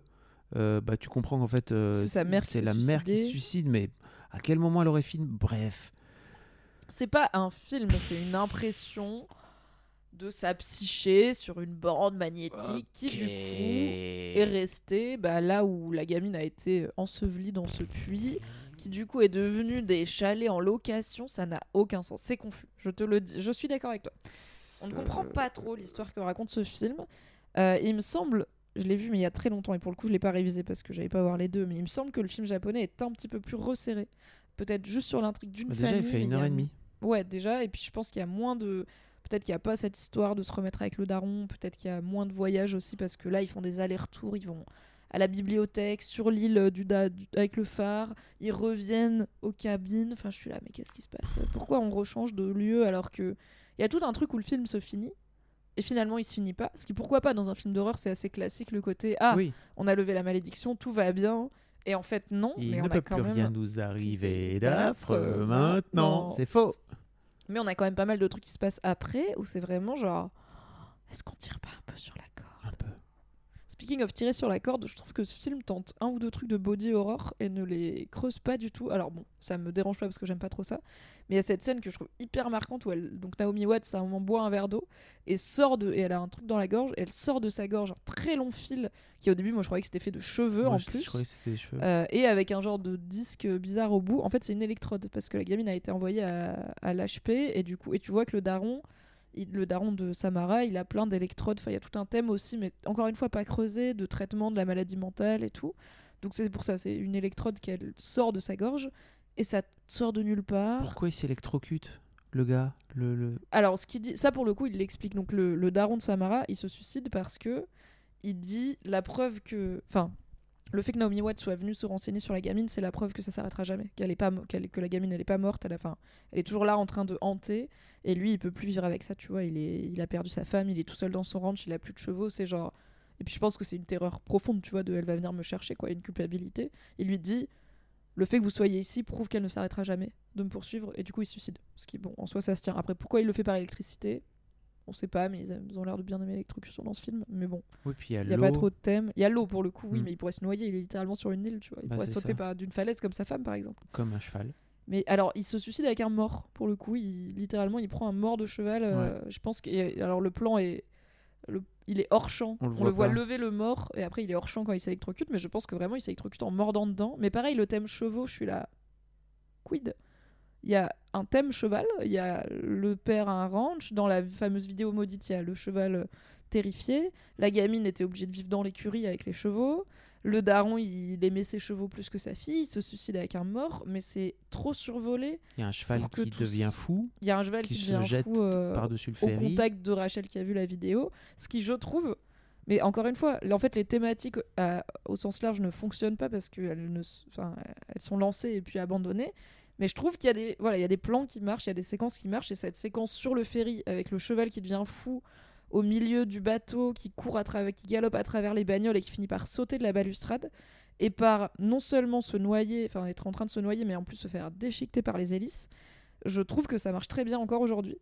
Euh, bah, tu comprends qu'en fait, euh, C'est la mère qui se suicide, mais à quel moment elle aurait fini? Bref. C'est pas un film, c'est une impression de sa psyché sur une bande magnétique qui du coup est restée bah, là où la gamine a été ensevelie dans ce puits, qui du coup est devenu des chalets en location, ça n'a aucun sens. C'est confus. Je te le dis, je suis d'accord avec toi. On ne comprend pas trop l'histoire que raconte ce film. Euh, il me semble, je l'ai vu mais il y a très longtemps et pour le coup je l'ai pas révisé parce que j'avais pas voir les deux, mais il me semble que le film japonais est un petit peu plus resserré. Peut-être juste sur l'intrigue d'une Bah, famille. déjà, il fait une a heure et demie. Ouais, déjà, et puis je pense qu'il y a moins de. Peut-être qu'il n'y a pas cette histoire de se remettre avec le daron, peut-être qu'il y a moins de voyages aussi, parce que là, ils font des allers-retours, ils vont à la bibliothèque, sur l'île du, da- du- avec le phare, ils reviennent aux cabines. Enfin, je suis là, mais qu'est-ce qui se passe? Pourquoi on rechange de lieu alors que. Il y a tout un truc où le film se finit, et finalement, il se finit pas. Ce qui, pourquoi pas, dans un film d'horreur, c'est assez classique, le côté Ah, oui, on a levé la malédiction, tout va bien. Et en fait, non, il mais ne on peut a quand plus même. rien nous arriver d'affreux maintenant. C'est faux. Mais on a quand même pas mal de trucs qui se passent après où c'est vraiment genre est-ce qu'on tire pas un peu sur la. Speaking of tirer sur la corde, je trouve que ce film tente un ou deux trucs de body horror et ne les creuse pas du tout. Alors bon, ça me dérange pas parce que j'aime pas trop ça, mais il y a cette scène que je trouve hyper marquante où elle donc Naomi Watts à un moment boit un verre d'eau et sort de et elle a un truc dans la gorge et elle sort de sa gorge un très long fil qui au début moi je croyais que c'était fait de cheveux Moi, en je, plus. je croyais que c'était des cheveux. Euh, et avec un genre de disque bizarre au bout. En fait, c'est une électrode parce que la gamine a été envoyée à, à l'HP et du coup, et tu vois que le daron, il- le daron de Samara, il a plein d'électrodes. Enfin, il y a tout un thème aussi, mais encore une fois pas creusé, de traitement de la maladie mentale et tout. Donc c'est pour ça, c'est une électrode qui elle, sort de sa gorge et ça sort de nulle part. Pourquoi il s'électrocute, le gars le, le... Alors, ce qu'il dit, ça pour le coup, il l'explique. Donc, le, le daron de Samara, il se suicide parce que il dit la preuve que. Enfin, le fait que Naomi Watts soit venue se renseigner sur la gamine, c'est la preuve que ça s'arrêtera jamais. Qu'elle est pas, que la gamine, elle est pas morte à la fin. Elle est toujours là en train de hanter. Et lui, il peut plus vivre avec ça, tu vois. Il, a perdu sa femme, il est tout seul dans son ranch, il a plus de chevaux. C'est genre. Et puis, je pense que c'est une terreur profonde, tu vois, de elle va venir me chercher, quoi, une culpabilité. Il lui dit le fait que vous soyez ici prouve qu'elle ne s'arrêtera jamais de me poursuivre et du coup il suicide. Ce qui bon en soi ça se tient. Après pourquoi il le fait par électricité? On sait pas mais ils, ont l'air de bien aimer l'électrocution dans ce film. Mais bon, Oui, puis il y a y pas trop de thèmes. Il y a l'eau pour le coup oui Mm. mais il pourrait se noyer, il est littéralement sur une île tu vois. Il Bah, pourrait sauter d'une falaise comme sa femme par exemple. Comme un cheval. Mais alors il se suicide avec un mort pour le coup, il littéralement il prend un mort de cheval. euh, je pense que et alors le plan est le- il est hors champ. On On le le, voit voit pas. lever le mort et après il est hors champ quand il s'électrocute. Mais je pense que vraiment il s'électrocute en mordant dedans. Mais pareil, le thème chevaux, je suis là. Quid? Il y a un thème cheval. Il y a le père à un ranch. Dans la fameuse vidéo maudite, il y a le cheval euh, terrifié. La gamine était obligée de vivre dans l'écurie avec les chevaux. Le daron, il aimait ses chevaux plus que sa fille. Il se suicide avec un mort. Mais c'est trop survolé. Il y a un cheval qui tous- devient fou, Il y a un cheval qui qui, se devient jette fou, euh, par-dessus le au ferry. contact de Rachel qui a vu la vidéo. Ce qui, je trouve, mais encore une fois, en fait, les thématiques euh, au sens large ne fonctionnent pas parce qu'elles ne, enfin, elles sont lancées et puis abandonnées. Mais je trouve qu'il y a des, voilà, il y a des plans qui marchent, il y a des séquences qui marchent et cette séquence sur le ferry avec le cheval qui devient fou au milieu du bateau, qui court à travers, qui galope à travers les bagnoles et qui finit par sauter de la balustrade et par non seulement se noyer, enfin être en train de se noyer, mais en plus se faire déchiqueter par les hélices. Je trouve que ça marche très bien encore aujourd'hui.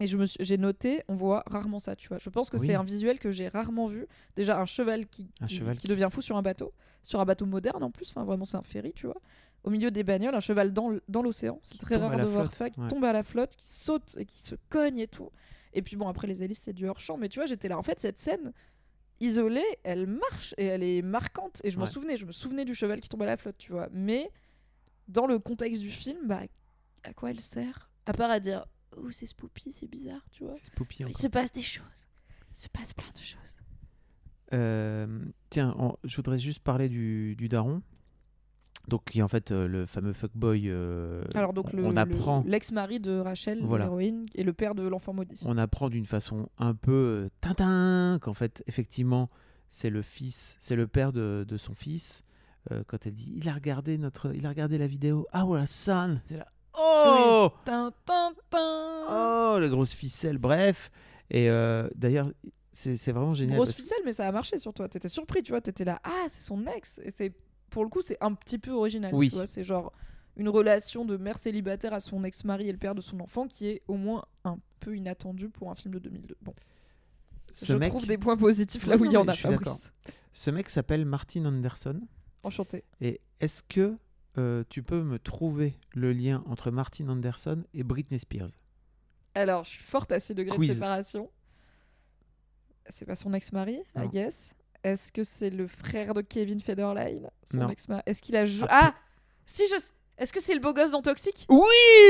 Et je me j'ai noté, on voit rarement ça, tu vois. Je pense que Oui. c'est un visuel que j'ai rarement vu. Déjà un cheval qui, Un qui, cheval qui qui- devient fou sur un bateau, sur un bateau moderne en plus. Enfin vraiment c'est un ferry, tu vois. Au milieu des bagnoles, un cheval dans, dans l'océan. C'est très rare de voir flotte, ça, qui ouais. tombe à la flotte, qui saute et qui se cogne et tout. Et puis bon après les hélices c'est du hors champ, mais tu vois j'étais là. En fait cette scène isolée, elle marche et elle est marquante. Et je m'en Ouais. souvenais, je me souvenais du cheval qui tombe à la flotte, tu vois. Mais dans le contexte du film, bah à quoi elle sert? À part à dire oh c'est spooky, c'est bizarre, tu vois. Spoopy Il se passe des choses. Il se passe plein de choses. Euh, tiens, on- je voudrais juste parler du, du daron. Donc qui est en fait euh, le fameux fuckboy. euh, Alors donc on, le, on le- apprend, l'ex-mari de Rachel, Voilà. l'héroïne, et le père de l'enfant maudit. on apprend d'une façon un peu euh, tintin qu'en fait effectivement c'est le fils, c'est le père de, de son fils. Quand elle dit, il a regardé notre, il a regardé la vidéo. Our son. C'est là. Oh. Tin, tin, tin. Oh, les grosses ficelles, bref. Et d'ailleurs, c'est vraiment génial. Grosse ficelle, mais ça a marché sur toi. T'étais surpris, tu vois. T'étais là, ah, c'est son ex. Et c'est pour le coup, c'est un petit peu original. Oui. C'est genre une relation de mère célibataire à son ex-mari et le père de son enfant qui est au moins un peu inattendue pour un film de 2002. Bon, ce je mec, trouve des points positifs là où il y en a. Fabrice. ce mec s'appelle Martin Anderson. Enchanté. Et est-ce que euh, tu peux me trouver le lien entre Martin Anderson et Britney Spears? Alors, je suis forte à 6 degrés Quiz. de séparation. C'est pas son ex-mari, I guess. Est-ce que c'est le frère de Kevin Federline son ex-mari? Est-ce qu'il a joué Ah, Ah, Si je Est-ce que c'est le beau gosse dans Toxic Oui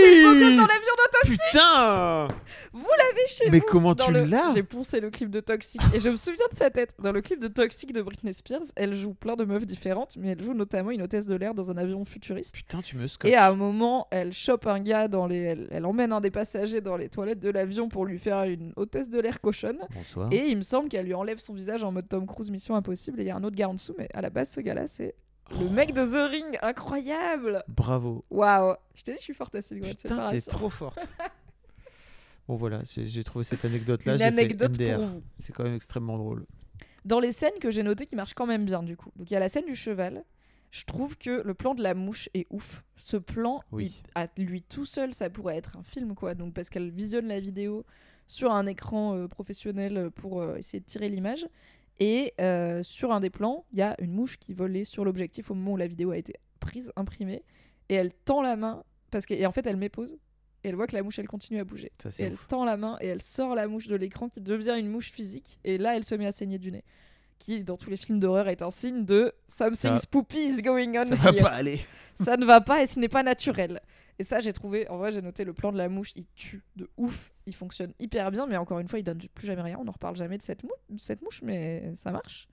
C'est le beau gosse dans l'avion de Toxic Putain Vous l'avez chez Mais vous comment Dans tu le- l'as J'ai poncé le clip de Toxic et je me souviens de sa tête. Dans le clip de Toxic de Britney Spears, elle joue plein de meufs différentes, mais elle joue notamment une hôtesse de l'air dans un avion futuriste. Putain, tu me scotches. Et à un moment, elle chope un gars dans les. Elle, elle emmène un des passagers dans les toilettes de l'avion pour lui faire une hôtesse de l'air cochonne. Bonsoir. Et il me semble qu'elle lui enlève son visage en mode Tom Cruise, Mission Impossible. Et il y a un autre gars en dessous, mais à la base, ce gars-là, c'est le mec de The Ring. Incroyable Bravo. Waouh Je t'ai dit, je suis forte à 6 degrés de Putain, t'es séparation. trop forte. bon voilà, j'ai j'ai trouvé cette anecdote-là. Une j'ai fait anecdote MDR. pour vous. C'est quand même extrêmement drôle. Dans les scènes que j'ai notées qui marchent quand même bien, du coup. Donc il y a la scène du cheval. Je trouve que le plan de la mouche est ouf. Ce plan, Oui. il- à lui tout seul, ça pourrait être un film, quoi. Donc parce qu'elle visionne la vidéo sur un écran euh, professionnel pour euh, essayer de tirer l'image. Et euh, sur un des plans, il y a une mouche qui volait sur l'objectif au moment où la vidéo a été prise, imprimée. Et elle tend la main, parce que, et en fait, elle m'épose. Et elle voit que la mouche, elle continue à bouger. Ça, Et elle ouf. tend la main et elle sort la mouche de l'écran qui devient une mouche physique. Et là, elle se met à saigner du nez. Qui, dans tous les films d'horreur, est un signe de something spooky is going on Ça va here. pas aller. Ça ne va pas et ce n'est pas naturel. Et ça, j'ai trouvé, en vrai, j'ai noté le plan de la mouche, il tue de ouf. Il fonctionne hyper bien, mais encore une fois, il donne plus jamais rien. On n'en reparle jamais de cette, mou- de cette mouche, mais ça marche.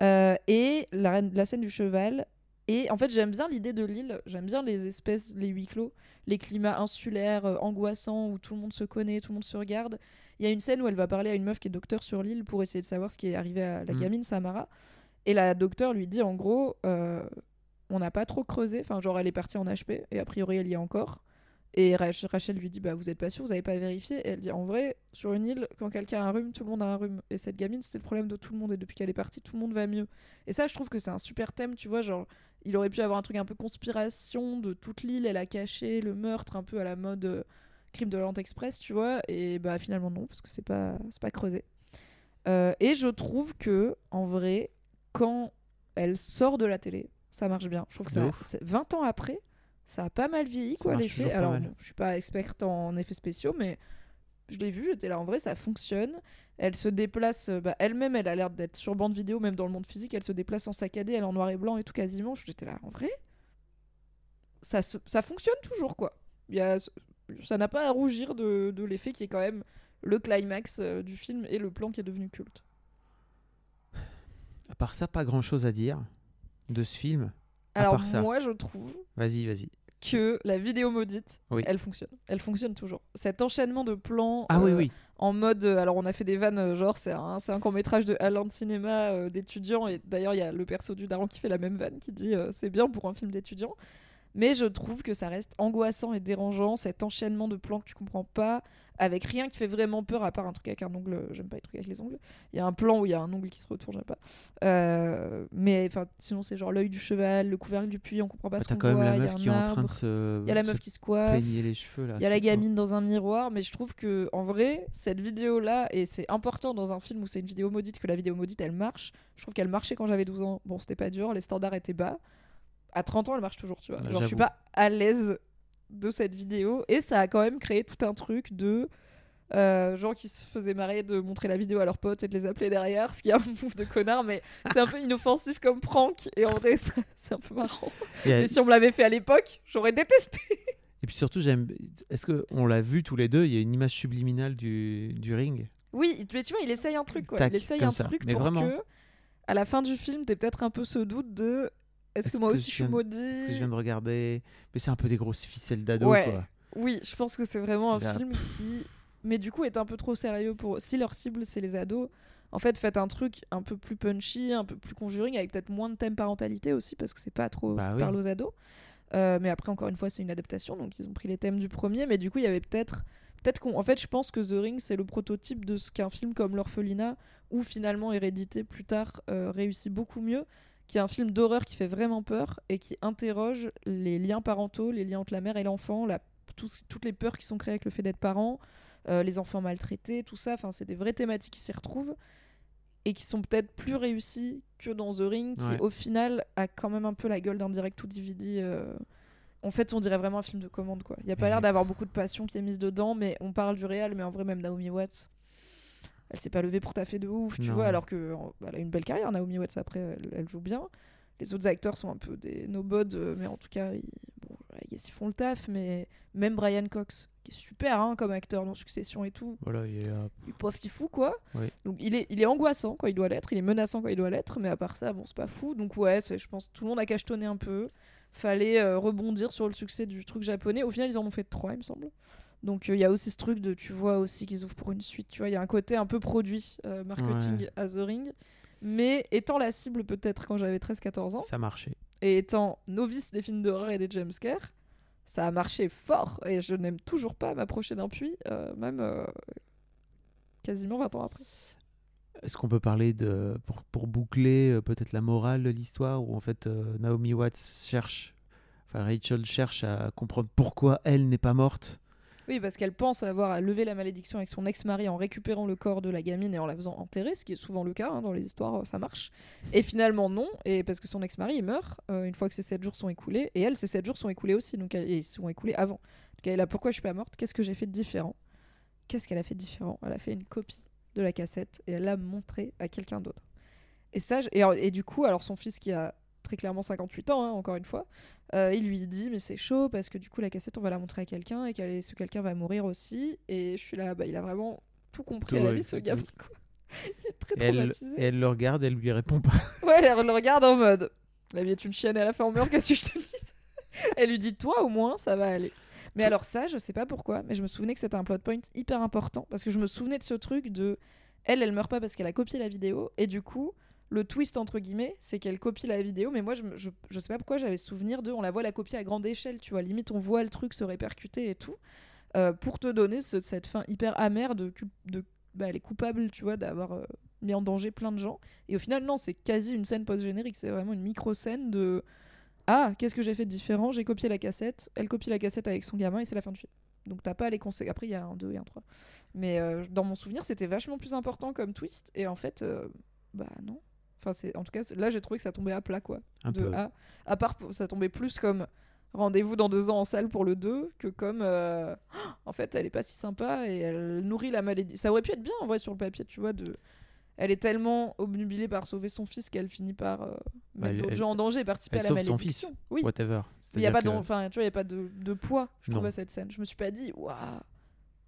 Euh, et la, la scène du cheval. Et en fait, j'aime bien l'idée de l'île. J'aime bien les espèces, les huis clos, les climats insulaires, euh, angoissants, où tout le monde se connaît, tout le monde se regarde. Il y a une scène où elle va parler à une meuf qui est docteur sur l'île pour essayer de savoir ce qui est arrivé à la Mm. gamine Samara. Et la docteur lui dit en gros, euh, on n'a pas trop creusé. Enfin, genre, elle est partie en HP et a priori, elle y est encore. Et Rach- Rachel lui dit Bah, vous êtes pas sûr, vous avez pas vérifié. Et elle dit En vrai, sur une île, quand quelqu'un a un rhume, tout le monde a un rhume. Et cette gamine, c'était le problème de tout le monde. Et depuis qu'elle est partie, tout le monde va mieux. Et ça, je trouve que c'est un super thème, tu vois. Genre, il aurait pu avoir un truc un peu conspiration de toute l'île. Elle a caché le meurtre un peu à la mode euh, crime de l'Orient Express, tu vois. Et bah, finalement, non, parce que c'est pas, c'est pas creusé. Euh, et je trouve que, en vrai, quand elle sort de la télé, ça marche bien. Je trouve que De ça, ouf. c'est 20 ans après, ça a pas mal vieilli, Ça quoi, l'effet. Alors, bon, je suis pas experte en effets spéciaux, mais je l'ai vu, j'étais là, en vrai, ça fonctionne. Elle se déplace, euh, bah, elle-même, elle a l'air d'être sur bande vidéo, même dans le monde physique, elle se déplace en saccadé, elle est en noir et blanc et tout quasiment. J'étais là, en vrai, ça, se- ça fonctionne toujours, quoi. Il y a, ça n'a pas à rougir de, de l'effet qui est quand même le climax euh, du film et le plan qui est devenu culte. À part ça, pas grand chose à dire de ce film. À Alors part ça. moi je trouve Vas-y, vas-y. que la vidéo maudite, Oui. elle fonctionne. Elle fonctionne toujours. Cet enchaînement de plans Ah oui, euh, oui. en mode... euh, alors on a fait des vannes, euh, genre c'est un, un court métrage de Alain de cinéma euh, d'étudiants, et d'ailleurs il y a le perso du daron qui fait la même vanne, qui dit euh, c'est bien pour un film d'étudiants. Mais je trouve que ça reste angoissant et dérangeant, cet enchaînement de plans que tu comprends pas, avec rien qui fait vraiment peur, à part un truc avec un ongle. J'aime pas les trucs avec les ongles. Il y a un plan où il y a un ongle qui se retourne, j'aime pas. Euh, mais enfin, sinon c'est genre l'œil du cheval, le couvercle du puits, on comprend pas Ah, ce T'as qu'on quand même voit. la il y a meuf qui est en train de se, Il y a la meuf qui se coiffe. les cheveux là. Il y a la gamine dans un miroir, mais je trouve que en vrai, cette vidéo-là, et c'est important dans un film où c'est une vidéo maudite, que la vidéo maudite elle marche. Je trouve qu'elle marchait quand j'avais 12 ans. Bon, c'était pas dur, les standards étaient bas. À 30 ans, elle marche toujours, tu vois. Genre, je suis pas à l'aise de cette vidéo, et ça a quand même créé tout un truc de. euh, gens qui se faisaient marrer de montrer la vidéo à leurs potes et de les appeler derrière, ce qui est un move de connard, mais c'est un peu inoffensif comme prank, et en vrai, c'est un peu marrant. Mais si on me l'avait fait à l'époque, j'aurais détesté. Et puis surtout, j'aime. Est-ce que on l'a vu tous les deux Il y a une image subliminale du, du ring? Oui, mais tu vois, il essaye un truc, quoi. Tac, il essaye un ça. truc Mais pour vraiment. que, à la fin du film, t'aies peut-être un peu ce doute de Est-ce Est-ce que moi que aussi je suis maudit Parce que je viens de regarder. Mais c'est un peu des grosses ficelles d'ado, Ouais. quoi. Oui, je pense que c'est vraiment un film qui, mais du coup, est un peu trop sérieux pour. Si leur cible c'est les ados, en fait, faites un truc un peu plus punchy, un peu plus conjuring, avec peut-être moins de thème parentalité aussi, parce que c'est pas trop Bah ça oui. parle aux ados. Euh, mais après, encore une fois, c'est une adaptation, donc ils ont pris les thèmes du premier, mais du coup, il y avait peut-être. Peut-être qu'on. En fait, je pense que The Ring, c'est le prototype de ce qu'un film comme L'Orphelinat, ou finalement Hérédité plus tard, euh, réussit beaucoup mieux, qui est un film d'horreur qui fait vraiment peur et qui interroge les liens parentaux, les liens entre la mère et l'enfant, la tous- toutes les peurs qui sont créées avec le fait d'être parent, euh, les enfants maltraités, tout ça. Enfin, c'est des vraies thématiques qui s'y retrouvent et qui sont peut-être plus réussies que dans The Ring, qui Ouais. au final a quand même un peu la gueule d'un direct ou DVD. euh. En fait, on dirait vraiment un film de commande, quoi. Il y a pas l'air d'avoir beaucoup de passion qui est mise dedans, mais on parle du réel, mais en vrai, même Naomi Watts. Elle s'est pas levée pour taffer de ouf, tu Non. vois, alors que en- bah, a une belle carrière, Naomi Watts, après, elle, elle joue bien. Les autres acteurs sont un peu des no-bods, euh, mais en tout cas, ils, bon, I guess ils font le taf, mais même Brian Cox, qui est super hein, comme acteur dans Succession et tout, Voilà, il est là. il fou quoi. Oui. Donc il est, il est angoissant quand il doit l'être, il est menaçant quand il doit l'être, mais à part ça, bon, c'est pas fou. Donc ouais, je pense que tout le monde a cachetonné un peu. Fallait euh, rebondir sur le succès du truc japonais. Au final, ils en ont fait trois, il me semble. Donc euh, il y a aussi ce truc de, tu vois aussi qu'ils ouvrent pour une suite, tu vois, il y a un côté un peu produit, euh, marketing Ouais. à The Ring. Mais étant la cible peut-être quand j'avais 13-14 ans, Ça marchait. et étant novice des films d'horreur et des jumpscares, ça a marché fort et je n'aime toujours pas m'approcher d'un puits, euh, même quasiment 20 ans après. Est-ce qu'on peut parler de. Pour, pour boucler peut-être la morale de l'histoire, où en fait Naomi Watts cherche. Enfin, Rachel cherche à comprendre pourquoi elle n'est pas morte? Oui, parce qu'elle pense avoir levé la malédiction avec son ex-mari en récupérant le corps de la gamine et en la faisant enterrer, ce qui est souvent le cas hein, dans les histoires, euh, ça marche. Et finalement, non, et parce que son ex-mari meurt euh, une fois que ces 7 jours sont écoulés, et elle, ces 7 jours sont écoulés aussi, donc elle- et ils sont écoulés avant. Elle là, pourquoi je suis pas morte? Qu'est-ce que j'ai fait de différent? Qu'est-ce qu'elle a fait de différent? Elle a fait une copie de la cassette et elle l'a montrée à quelqu'un d'autre. Et ça, et du coup, alors son fils qui a très clairement 58 ans, hein, encore une fois, euh, il lui dit mais c'est chaud parce que du coup la cassette on va la montrer à quelqu'un et qu'elle- ce quelqu'un va mourir aussi. Et je suis là bah il a vraiment tout compris Tout, à la vie ce quoi. il est très Et elle, traumatisé. et elle le regarde, elle lui répond pas. ouais elle le regarde en mode la vie est une chienne et à la fin on meurt qu'est-ce que je te dis? Elle lui dit toi au moins ça va aller. Mais alors ça je sais pas pourquoi mais je me souvenais que c'était un plot point hyper important parce que je me souvenais de ce truc de elle elle meurt pas parce qu'elle a copié la vidéo et du coup le twist entre guillemets, c'est qu'elle copie la vidéo, mais moi je, je, sais pas pourquoi j'avais souvenir de, on la voit la copier à grande échelle, tu vois, limite on voit le truc se répercuter et tout, euh, pour te donner ce- cette fin hyper amère de, de bah, elle est coupable, tu vois, d'avoir euh, mis en danger plein de gens, et au final non, c'est quasi une scène post-générique, c'est vraiment une micro-scène de ah, qu'est-ce que j'ai fait de différent, j'ai copié la cassette, elle copie la cassette avec son gamin et c'est la fin du film. Donc t'as pas les conséquences. Après, il y a un 2 et un 3. Mais euh, dans mon souvenir, c'était vachement plus important comme twist. Et en fait, bah non. Enfin, c'est en tout cas, là, j'ai trouvé que ça tombait à plat, quoi. Un de peu. A. À part, ça tombait plus comme rendez-vous dans deux ans en salle pour le 2 que comme euh, en fait, elle est pas si sympa et elle nourrit la maladie. Ça aurait pu être bien en vrai sur le papier, tu vois. De... Elle est tellement obnubilée par sauver son fils qu'elle finit par euh, Bah, mettre d'autres gens en danger et participer elle à la sauve son fils. malédiction. Oui, Whatever. il y a pas que- d'en- enfin tu vois il y a pas de, de poids je trouve à cette scène je me suis pas dit waouh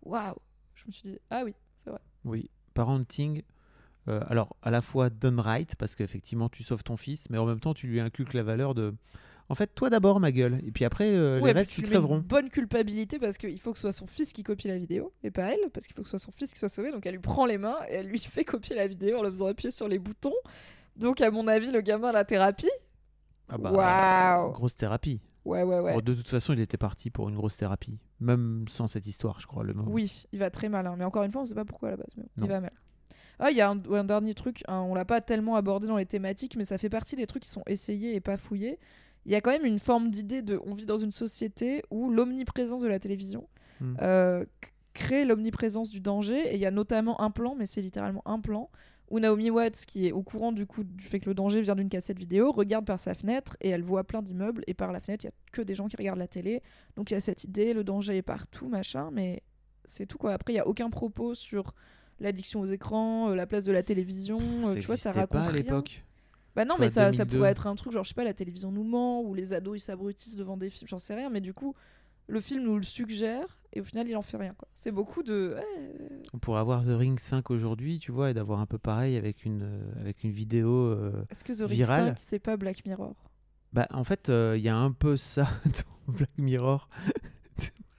waouh je me suis dit ah oui c'est vrai Oui, parenting. Euh, alors, à la fois done right, parce qu'effectivement, tu sauves ton fils, mais en même temps, tu lui inculques la valeur de. En fait, toi d'abord, ma gueule. Et puis après, euh, ouais les restes, ils crèveront. bonne culpabilité parce qu'il faut que ce soit son fils qui copie la vidéo et pas elle parce qu'il faut que ce soit son fils qui soit sauvé donc elle lui prend les mains et elle lui fait copier la vidéo en le faisant appuyer sur les boutons donc à mon avis le gamin à la thérapie Ah bah, Waouh. Grosse thérapie. ouais ouais ouais de toute façon, il était parti pour une grosse thérapie. Même sans cette histoire, je crois. Le mot. Oui, il va très mal. hein. Mais encore une fois, on sait pas pourquoi à la base. Mais Non. il va mal. Ah, il y a un, un dernier truc. hein, on l'a pas tellement abordé dans les thématiques, mais ça fait partie des trucs qui sont essayés et pas fouillés. Il y a quand même une forme d'idée de. On vit dans une société où l'omniprésence de la télévision Hmm. euh, crée l'omniprésence du danger. Et il y a notamment un plan, mais c'est littéralement un plan, où Naomi Watts, qui est au courant du coup du fait que le danger vient d'une cassette vidéo, regarde par sa fenêtre et elle voit plein d'immeubles. Et par la fenêtre, il y a que des gens qui regardent la télé. Donc il y a cette idée, le danger est partout, machin, mais c'est tout quoi. Après, il y a aucun propos sur l'addiction aux écrans, euh, la place de la télévision. euh, tu vois, ça raconte pas à rien. l'époque. Bah non, mais ça, ça 2002. pourrait être un truc genre, je sais pas, la télévision nous ment, ou les ados ils s'abrutissent devant des films, j'en sais rien, mais du coup, le film nous le suggère, et au final, il en fait rien quoi. C'est beaucoup de. On pourrait avoir The Ring 5 aujourd'hui, tu vois, et d'avoir un peu pareil avec une, euh, avec une vidéo. euh, Est-ce que The Ring Viral. 5, c'est pas Black Mirror? Bah, en fait, euh, il y a un peu ça dans Black Mirror,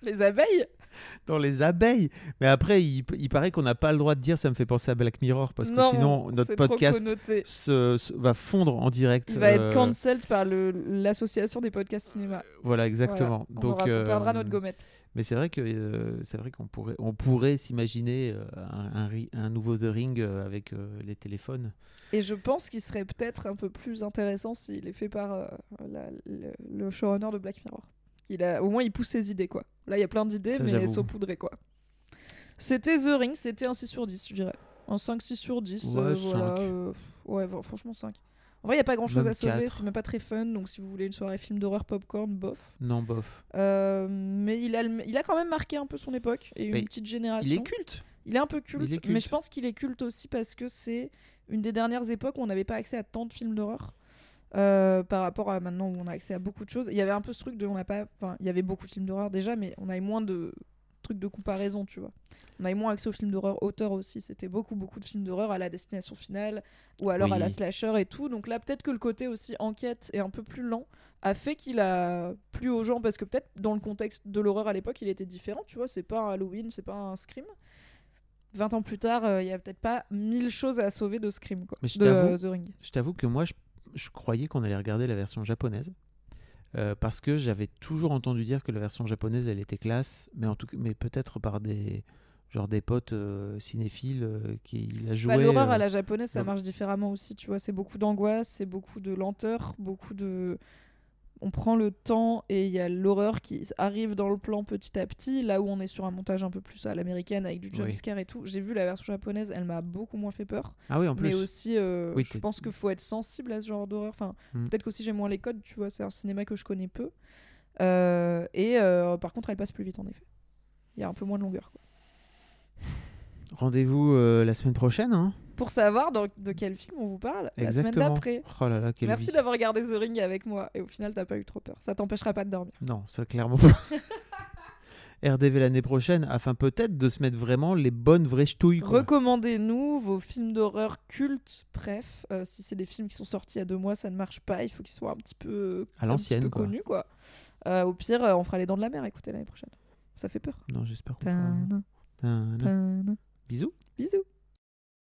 Les abeilles? dans les abeilles. Mais après, il, il paraît qu'on n'a pas le droit de dire ça me fait penser à Black Mirror parce que Non, sinon notre podcast se, se- va fondre en direct. Il va euh, être cancelled par l'association des podcasts cinéma. Voilà, exactement. Voilà. On, Donc, aura- on perdra euh, notre gommette. Mais c'est vrai que euh, c'est vrai qu'on pourrait on pourrait s'imaginer euh, un, un ri- un nouveau The Ring euh, avec euh, les téléphones. Et je pense qu'il serait peut-être un peu plus intéressant s'il est fait par euh, la- le, le showrunner de Black Mirror. Il a, au moins, il pousse ses idées, quoi. Là, il y a plein d'idées, mais saupoudrées, quoi. C'était The Ring, c'était un 6 sur 10, je dirais. Un 5-6 sur 10, Ouais, euh, voilà. euh, ouais, franchement 5. En vrai, il n'y a pas grand-chose Même à sauver, c'est même pas très fun, donc si vous voulez une soirée film d'horreur popcorn, bof. Non, bof. Euh, mais il a, il a quand même marqué un peu son époque et une petite génération. Il est culte. Il est un peu culte, mais je pense qu'il est culte aussi parce que c'est une des dernières époques où on n'avait pas accès à tant de films d'horreur. Euh, par rapport à maintenant où on a accès à beaucoup de choses. Il y avait un peu ce truc de on n'a pas enfin il y avait beaucoup de films d'horreur déjà mais on avait moins de trucs de comparaison, tu vois. On avait moins accès aux films d'horreur auteurs aussi, c'était beaucoup beaucoup de films d'horreur à la destination finale ou alors à la slasher et tout. Donc là peut-être que le côté aussi enquête est un peu plus lent a fait qu'il a plu aux gens parce que peut-être dans le contexte de l'horreur à l'époque, il était différent, tu vois, c'est pas un Halloween, c'est pas un Scream. 20 ans plus tard, euh, il y a peut-être pas mille choses à sauver de Scream, quoi. Mais je de euh, The Ring. Je t'avoue que moi, je, je croyais qu'on allait regarder la version japonaise. euh, parce que j'avais toujours entendu dire que la version japonaise elle était classe, mais en tout cas, mais peut-être par des genre des potes euh, cinéphiles euh, qui la jouaient. Bah, L'horreur euh, à la japonaise, ça marche différemment aussi, tu vois. C'est beaucoup d'angoisse, c'est beaucoup de lenteur, beaucoup de. On prend le temps et il y a l'horreur qui arrive dans le plan petit à petit, là où on est sur un montage un peu plus à l'américaine avec du Oui. jumpscare et tout. J'ai vu la version japonaise, elle m'a beaucoup moins fait peur. Ah oui, en plus. mais aussi euh, Oui, je pense qu'il faut être sensible à ce genre d'horreur enfin Mm. peut-être qu'aussi j'ai moins les codes tu vois c'est un cinéma que je connais peu Euh, et euh, par contre elle passe plus vite en effet il y a un peu moins de longueur quoi. Rendez-vous euh, la semaine prochaine. Hein. Pour savoir dans- de quel film on vous parle la semaine d'après. Oh là là, merci d'avoir regardé The Ring avec moi et au final t'as pas eu trop peur. Ça t'empêchera pas de dormir. Non, ça clairement pas. RDV l'année prochaine, afin peut-être de se mettre vraiment les bonnes vraies ch'touilles. recommandez-nous vos films d'horreur cultes bref euh, si c'est des films qui sont sortis il y a deux mois ça ne marche pas. Il faut qu'ils soient un petit peu À l'ancienne, connus quoi. Euh, au pire on fera les dents de la mer écoutez l'année prochaine. Ça fait peur. Non, j'espère. Bisous. Bisous.